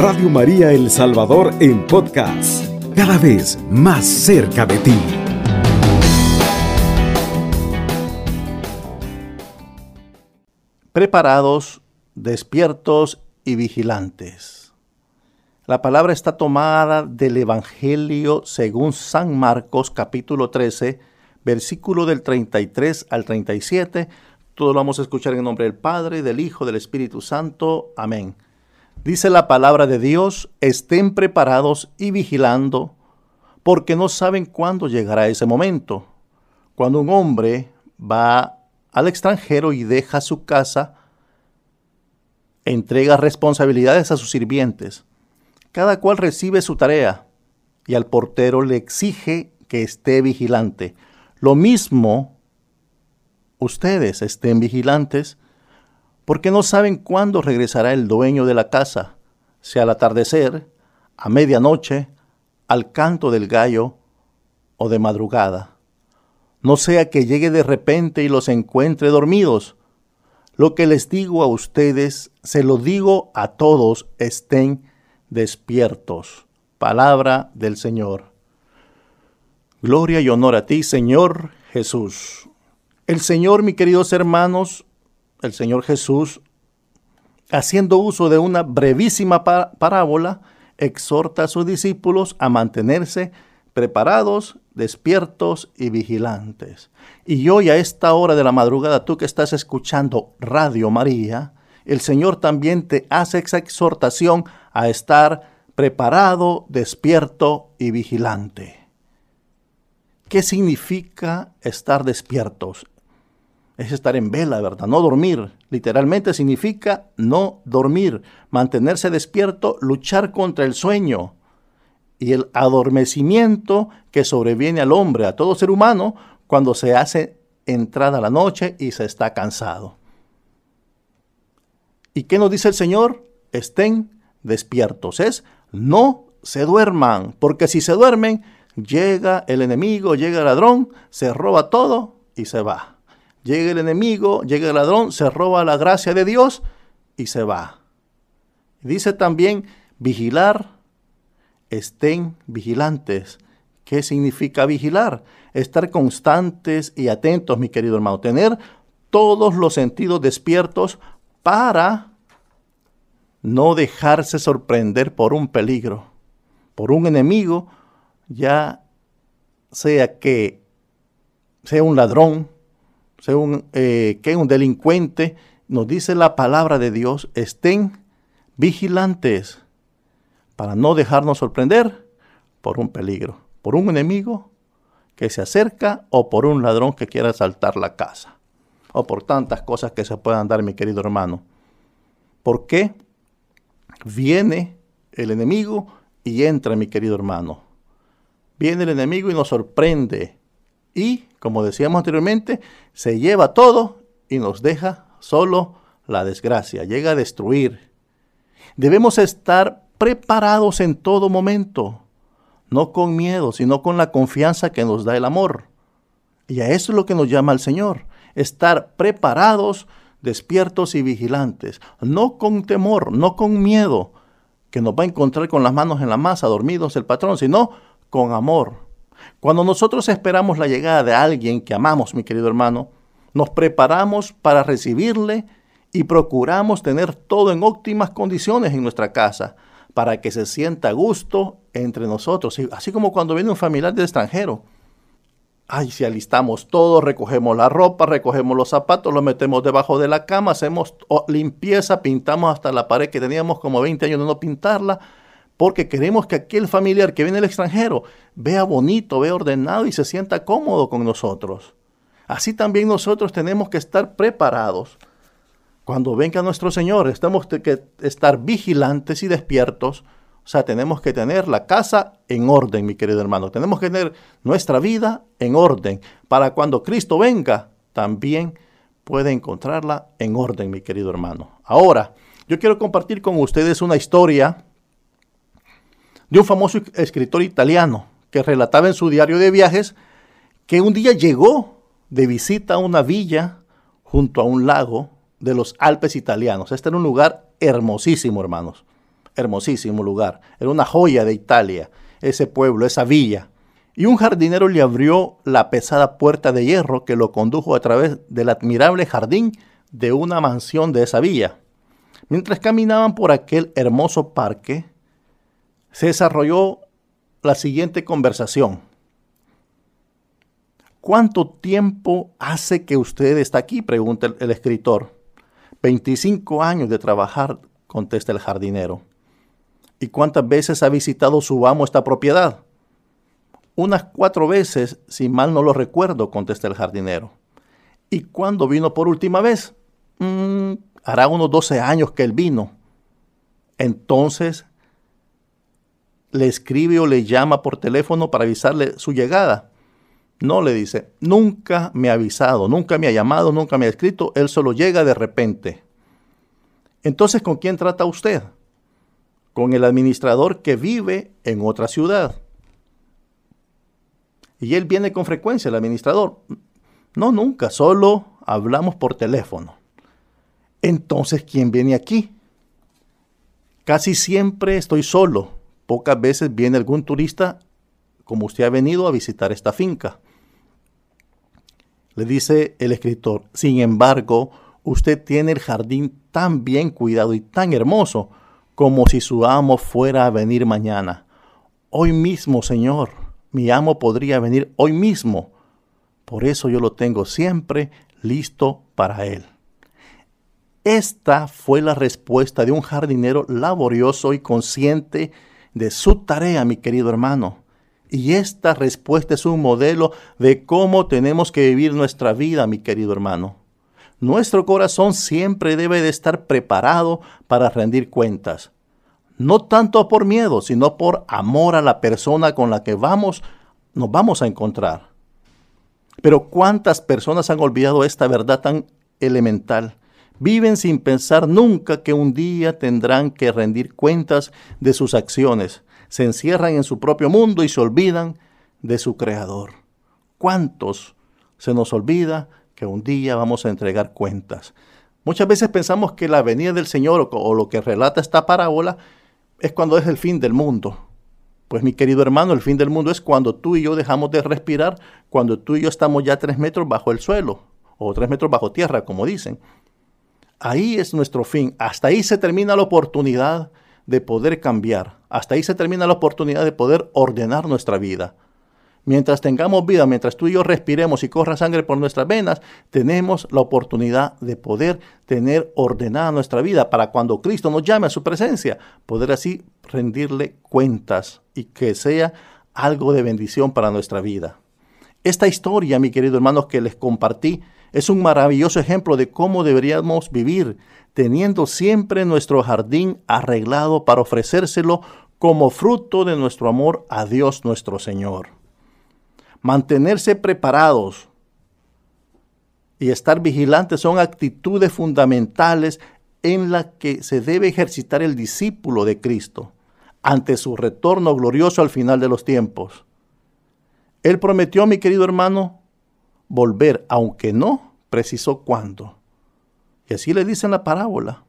Radio María El Salvador en podcast, cada vez más cerca de ti. Preparados, despiertos y vigilantes. La palabra está tomada del Evangelio según San Marcos capítulo 13, versículo del 33 al 37. Todo lo vamos a escuchar en el nombre del Padre, del Hijo, del Espíritu Santo. Amén. Dice la palabra de Dios, estén preparados y vigilando, porque no saben cuándo llegará ese momento. Cuando un hombre va al extranjero y deja su casa, entrega responsabilidades a sus sirvientes. Cada cual recibe su tarea y al portero le exige que esté vigilante. Lo mismo, ustedes estén vigilantes porque no saben cuándo regresará el dueño de la casa, sea al atardecer, a medianoche, al canto del gallo o de madrugada. No sea que llegue de repente y los encuentre dormidos. Lo que les digo a ustedes, se lo digo a todos, estén despiertos. Palabra del Señor. Gloria y honor a ti, Señor Jesús. El Señor, mis queridos hermanos, el Señor Jesús, haciendo uso de una brevísima parábola, exhorta a sus discípulos a mantenerse preparados, despiertos y vigilantes. Y hoy a esta hora de la madrugada, tú que estás escuchando Radio María, el Señor también te hace esa exhortación a estar preparado, despierto y vigilante. ¿Qué significa estar despiertos? Es estar en vela, ¿verdad? No dormir. Literalmente significa no dormir, mantenerse despierto, luchar contra el sueño y el adormecimiento que sobreviene al hombre, a todo ser humano, cuando se hace entrada la noche y se está cansado. ¿Y qué nos dice el Señor? Estén despiertos. Es no se duerman, porque si se duermen, llega el enemigo, llega el ladrón, se roba todo y se va. Llega el enemigo, llega el ladrón, se roba la gracia de Dios y se va. Dice también vigilar, estén vigilantes. ¿Qué significa vigilar? Estar constantes y atentos, mi querido hermano. Tener todos los sentidos despiertos para no dejarse sorprender por un peligro, por un enemigo, ya sea que sea un ladrón, según eh, que un delincuente, nos dice la palabra de Dios, estén vigilantes para no dejarnos sorprender por un peligro, por un enemigo que se acerca o por un ladrón que quiera asaltar la casa, o por tantas cosas que se puedan dar, mi querido hermano. ¿Por qué viene el enemigo y entra, mi querido hermano? Viene el enemigo y nos sorprende y, como decíamos anteriormente, se lleva todo y nos deja solo la desgracia, llega a destruir. Debemos estar preparados en todo momento, no con miedo, sino con la confianza que nos da el amor. Y a eso es lo que nos llama el Señor, estar preparados, despiertos y vigilantes, no con temor, no con miedo, que nos va a encontrar con las manos en la masa, dormidos el patrón, sino con amor, cuando nosotros esperamos la llegada de alguien que amamos, mi querido hermano, nos preparamos para recibirle y procuramos tener todo en óptimas condiciones en nuestra casa para que se sienta a gusto entre nosotros, así como cuando viene un familiar del extranjero. Ay, si alistamos todo, recogemos la ropa, recogemos los zapatos, los metemos debajo de la cama, hacemos limpieza, pintamos hasta la pared que teníamos como 20 años de no pintarla, porque queremos que aquel familiar que viene del extranjero vea bonito, vea ordenado y se sienta cómodo con nosotros. Así también nosotros tenemos que estar preparados. Cuando venga nuestro Señor, tenemos que estar vigilantes y despiertos. O sea, tenemos que tener la casa en orden, mi querido hermano. Tenemos que tener nuestra vida en orden para cuando Cristo venga, también puede encontrarla en orden, mi querido hermano. Ahora, yo quiero compartir con ustedes una historia de un famoso escritor italiano que relataba en su diario de viajes que un día llegó de visita a una villa junto a un lago de los Alpes italianos. Este era un lugar hermosísimo, hermanos. hermosísimo lugar. Era una joya de Italia, ese pueblo, esa villa. Y un jardinero le abrió la pesada puerta de hierro que lo condujo a través del admirable jardín de una mansión de esa villa. Mientras caminaban por aquel hermoso parque, se desarrolló la siguiente conversación. ¿Cuánto tiempo hace que usted está aquí? pregunta el, escritor. 25 años de trabajar, contesta el jardinero. ¿Y cuántas veces ha visitado su amo esta propiedad? Unas cuatro veces, si mal no lo recuerdo, contesta el jardinero. ¿Y cuándo vino por última vez? Mm, hará unos 12 años que él vino. Entonces, le escribe o le llama por teléfono para avisarle su llegada. No le dice, nunca me ha avisado, nunca me ha llamado, nunca me ha escrito, él solo llega de repente. Entonces, ¿con quién trata usted? Con el administrador que vive en otra ciudad. Y él viene con frecuencia, el administrador. No, nunca, solo hablamos por teléfono. Entonces, ¿quién viene aquí? Casi siempre estoy solo. Pocas veces viene algún turista como usted ha venido a visitar esta finca. Le dice el escritor, sin embargo, usted tiene el jardín tan bien cuidado y tan hermoso como si su amo fuera a venir mañana. Hoy mismo, Señor, mi amo podría venir hoy mismo. Por eso yo lo tengo siempre listo para él. Esta fue la respuesta de un jardinero laborioso y consciente de su tarea, mi querido hermano. Y esta respuesta es un modelo de cómo tenemos que vivir nuestra vida, mi querido hermano. Nuestro corazón siempre debe de estar preparado para rendir cuentas. No tanto por miedo, sino por amor a la persona con la que vamos, nos vamos a encontrar. Pero ¿cuántas personas han olvidado esta verdad tan elemental? Viven sin pensar nunca que un día tendrán que rendir cuentas de sus acciones se encierran en su propio mundo y se olvidan de su creador. ¿Cuántos se nos olvida que un día vamos a entregar cuentas? Muchas veces pensamos que la venida del Señor o, lo que relata esta parábola es cuando es el fin del mundo. Pues mi querido hermano, el fin del mundo es cuando tú y yo dejamos de respirar, cuando tú y yo estamos ya tres metros bajo el suelo o tres metros bajo tierra, como dicen. Ahí es nuestro fin. Hasta ahí se termina la oportunidad de poder cambiar. Hasta ahí se termina la oportunidad de poder ordenar nuestra vida. Mientras tengamos vida, mientras tú y yo respiremos y corra sangre por nuestras venas, tenemos la oportunidad de poder tener ordenada nuestra vida para cuando Cristo nos llame a su presencia, poder así rendirle cuentas y que sea algo de bendición para nuestra vida. Esta historia, mi querido hermano, que les compartí, es un maravilloso ejemplo de cómo deberíamos vivir, teniendo siempre nuestro jardín arreglado para ofrecérselo como fruto de nuestro amor a Dios nuestro Señor. Mantenerse preparados y estar vigilantes son actitudes fundamentales en las que se debe ejercitar el discípulo de Cristo ante su retorno glorioso al final de los tiempos. Él prometió, mi querido hermano, volver, aunque no precisó cuándo. Y así le dice en la parábola.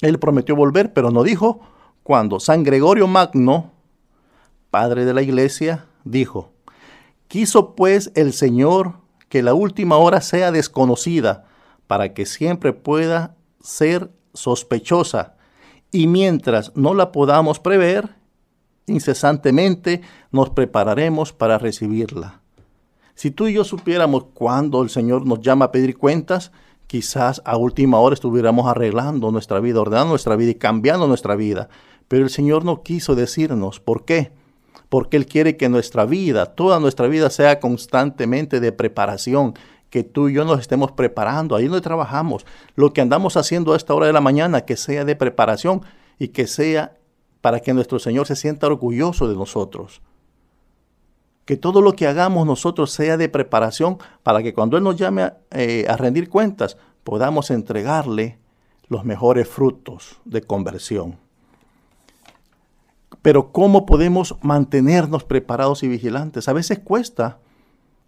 Él prometió volver, pero no dijo cuándo. San Gregorio Magno, padre de la iglesia, dijo, quiso pues el Señor que la última hora sea desconocida, para que siempre pueda ser sospechosa, y mientras no la podamos prever, incesantemente nos prepararemos para recibirla. Si tú y yo supiéramos cuándo el Señor nos llama a pedir cuentas, quizás a última hora estuviéramos arreglando nuestra vida, ordenando nuestra vida y cambiando nuestra vida. Pero el Señor no quiso decirnos por qué. Porque Él quiere que nuestra vida, toda nuestra vida sea constantemente de preparación, que tú y yo nos estemos preparando, ahí donde trabajamos, lo que andamos haciendo a esta hora de la mañana, que sea de preparación y que sea para que nuestro Señor se sienta orgulloso de nosotros que todo lo que hagamos nosotros sea de preparación para que cuando Él nos llame a, eh, a rendir cuentas podamos entregarle los mejores frutos de conversión. Pero ¿cómo podemos mantenernos preparados y vigilantes? A veces cuesta.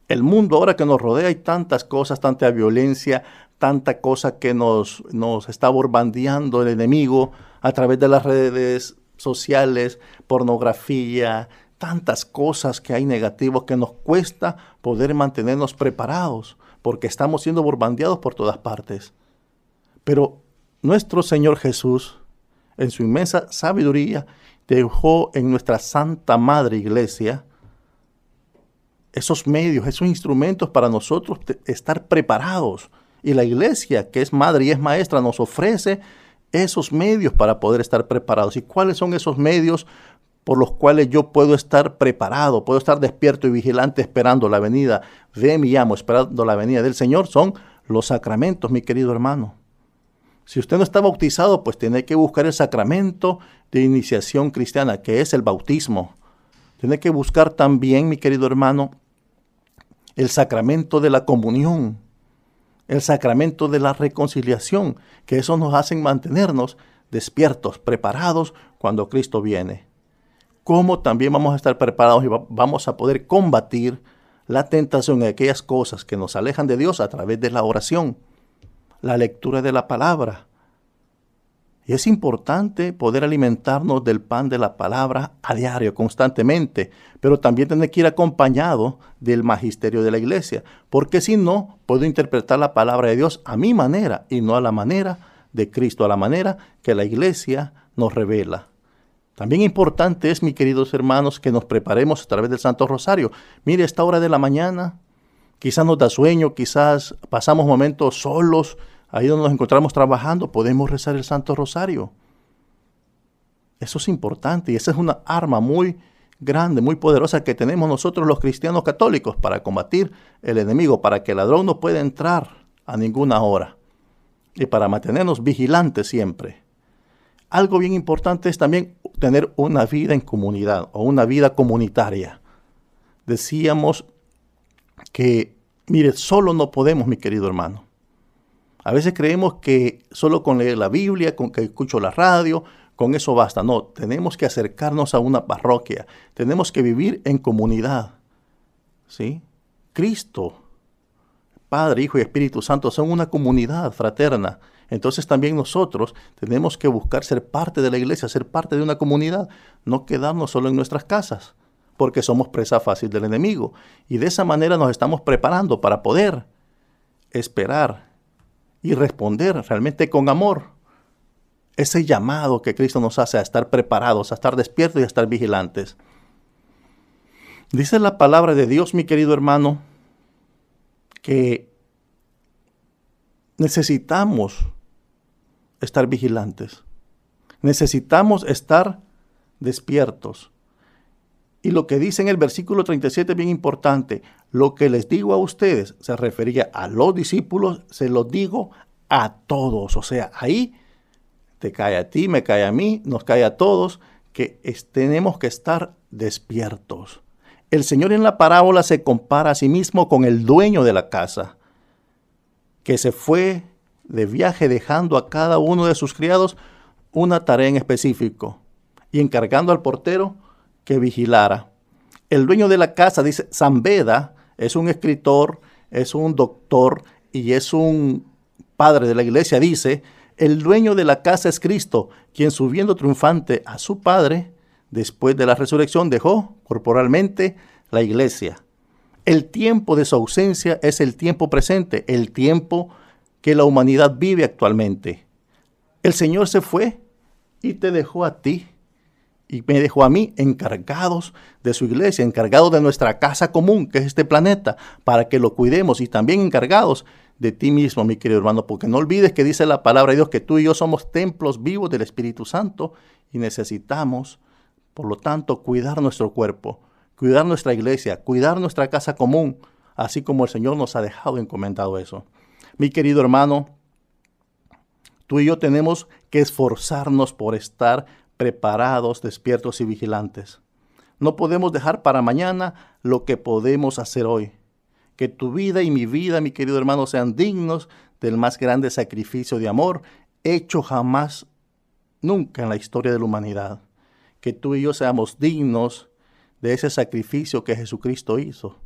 El mundo ahora que nos rodea hay tantas cosas, tanta violencia, tanta cosa que nos, nos está borbandeando el enemigo a través de las redes sociales, pornografía, tantas cosas que hay negativos que nos cuesta poder mantenernos preparados porque estamos siendo bombardeados por todas partes. Pero nuestro Señor Jesús, en su inmensa sabiduría, dejó en nuestra Santa Madre Iglesia esos medios, esos instrumentos para nosotros estar preparados. Y la iglesia, que es madre y es maestra, nos ofrece esos medios para poder estar preparados. ¿Y cuáles son esos medios por los cuales yo puedo estar preparado, puedo estar despierto y vigilante esperando la venida de mi amo, esperando la venida del Señor? Son los sacramentos, mi querido hermano. Si usted no está bautizado, pues tiene que buscar el sacramento de iniciación cristiana, que es el bautismo. Tiene que buscar también, mi querido hermano, el sacramento de la comunión, el sacramento de la reconciliación, que eso nos hace mantenernos despiertos, preparados cuando Cristo viene. ¿Cómo también vamos a estar preparados y vamos a poder combatir la tentación de aquellas cosas que nos alejan de Dios a través de la oración, la lectura de la palabra, y es importante poder alimentarnos del pan de la palabra a diario, constantemente, pero también tiene que ir acompañado del magisterio de la iglesia, porque si no, puedo interpretar la palabra de Dios a mi manera y no a la manera de Cristo, a la manera que la iglesia nos revela. También importante es, mis queridos hermanos, que nos preparemos a través del Santo Rosario. Mire, esta hora de la mañana, quizás nos da sueño, quizás pasamos momentos solos, ahí donde nos encontramos trabajando, podemos rezar el Santo Rosario. Eso es importante y esa es una arma muy grande, muy poderosa que tenemos nosotros los cristianos católicos para combatir el enemigo, para que el ladrón no pueda entrar a ninguna hora y para mantenernos vigilantes siempre. Algo bien importante es también tener una vida en comunidad o una vida comunitaria. Decíamos que, mire, solo no podemos, mi querido hermano. A veces creemos que solo con leer la Biblia, con que escucho la radio, con eso basta. No, tenemos que acercarnos a una parroquia. Tenemos que vivir en comunidad. ¿Sí? Cristo, Padre, Hijo y Espíritu Santo son una comunidad fraterna. Entonces también nosotros tenemos que buscar ser parte de la iglesia, ser parte de una comunidad, no quedarnos solo en nuestras casas, porque somos presa fácil del enemigo. Y de esa manera nos estamos preparando para poder esperar y responder realmente con amor. Ese llamado que Cristo nos hace a estar preparados, a estar despiertos y a estar vigilantes. Dice la palabra de Dios, mi querido hermano, que necesitamos estar vigilantes. Necesitamos estar despiertos. Y lo que dice en el versículo 37 es bien importante. Lo que les digo a ustedes se refería a los discípulos, se lo digo a todos. O sea, ahí te cae a ti, me cae a mí, nos cae a todos, que tenemos que estar despiertos. El Señor en la parábola se compara a sí mismo con el dueño de la casa, que se fue de viaje dejando a cada uno de sus criados una tarea en específico y encargando al portero que vigilara. El dueño de la casa, dice, Zambeda, es un escritor, es un doctor y es un padre de la iglesia, dice, el dueño de la casa es Cristo, quien subiendo triunfante a su Padre, después de la resurrección, dejó corporalmente la iglesia. El tiempo de su ausencia es el tiempo presente, el tiempo que la humanidad vive actualmente. El Señor se fue y te dejó a ti y me dejó a mí encargados de su iglesia, encargados de nuestra casa común, que es este planeta, para que lo cuidemos y también encargados de ti mismo, mi querido hermano, porque no olvides que dice la palabra de Dios que tú y yo somos templos vivos del Espíritu Santo y necesitamos, por lo tanto, cuidar nuestro cuerpo, cuidar nuestra iglesia, cuidar nuestra casa común, así como el Señor nos ha dejado encomendado eso. Mi querido hermano, tú y yo tenemos que esforzarnos por estar preparados, despiertos y vigilantes. No podemos dejar para mañana lo que podemos hacer hoy. Que tu vida y mi vida, mi querido hermano, sean dignos del más grande sacrificio de amor hecho jamás, nunca en la historia de la humanidad. Que tú y yo seamos dignos de ese sacrificio que Jesucristo hizo,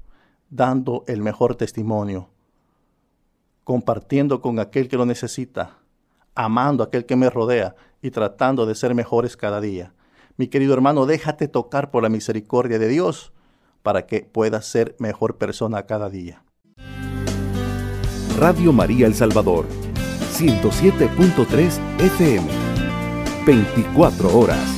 dando el mejor testimonio, compartiendo con aquel que lo necesita, amando a aquel que me rodea y tratando de ser mejores cada día. Mi querido hermano, déjate tocar por la misericordia de Dios para que puedas ser mejor persona cada día. Radio María El Salvador, 107.3 FM, 24 horas.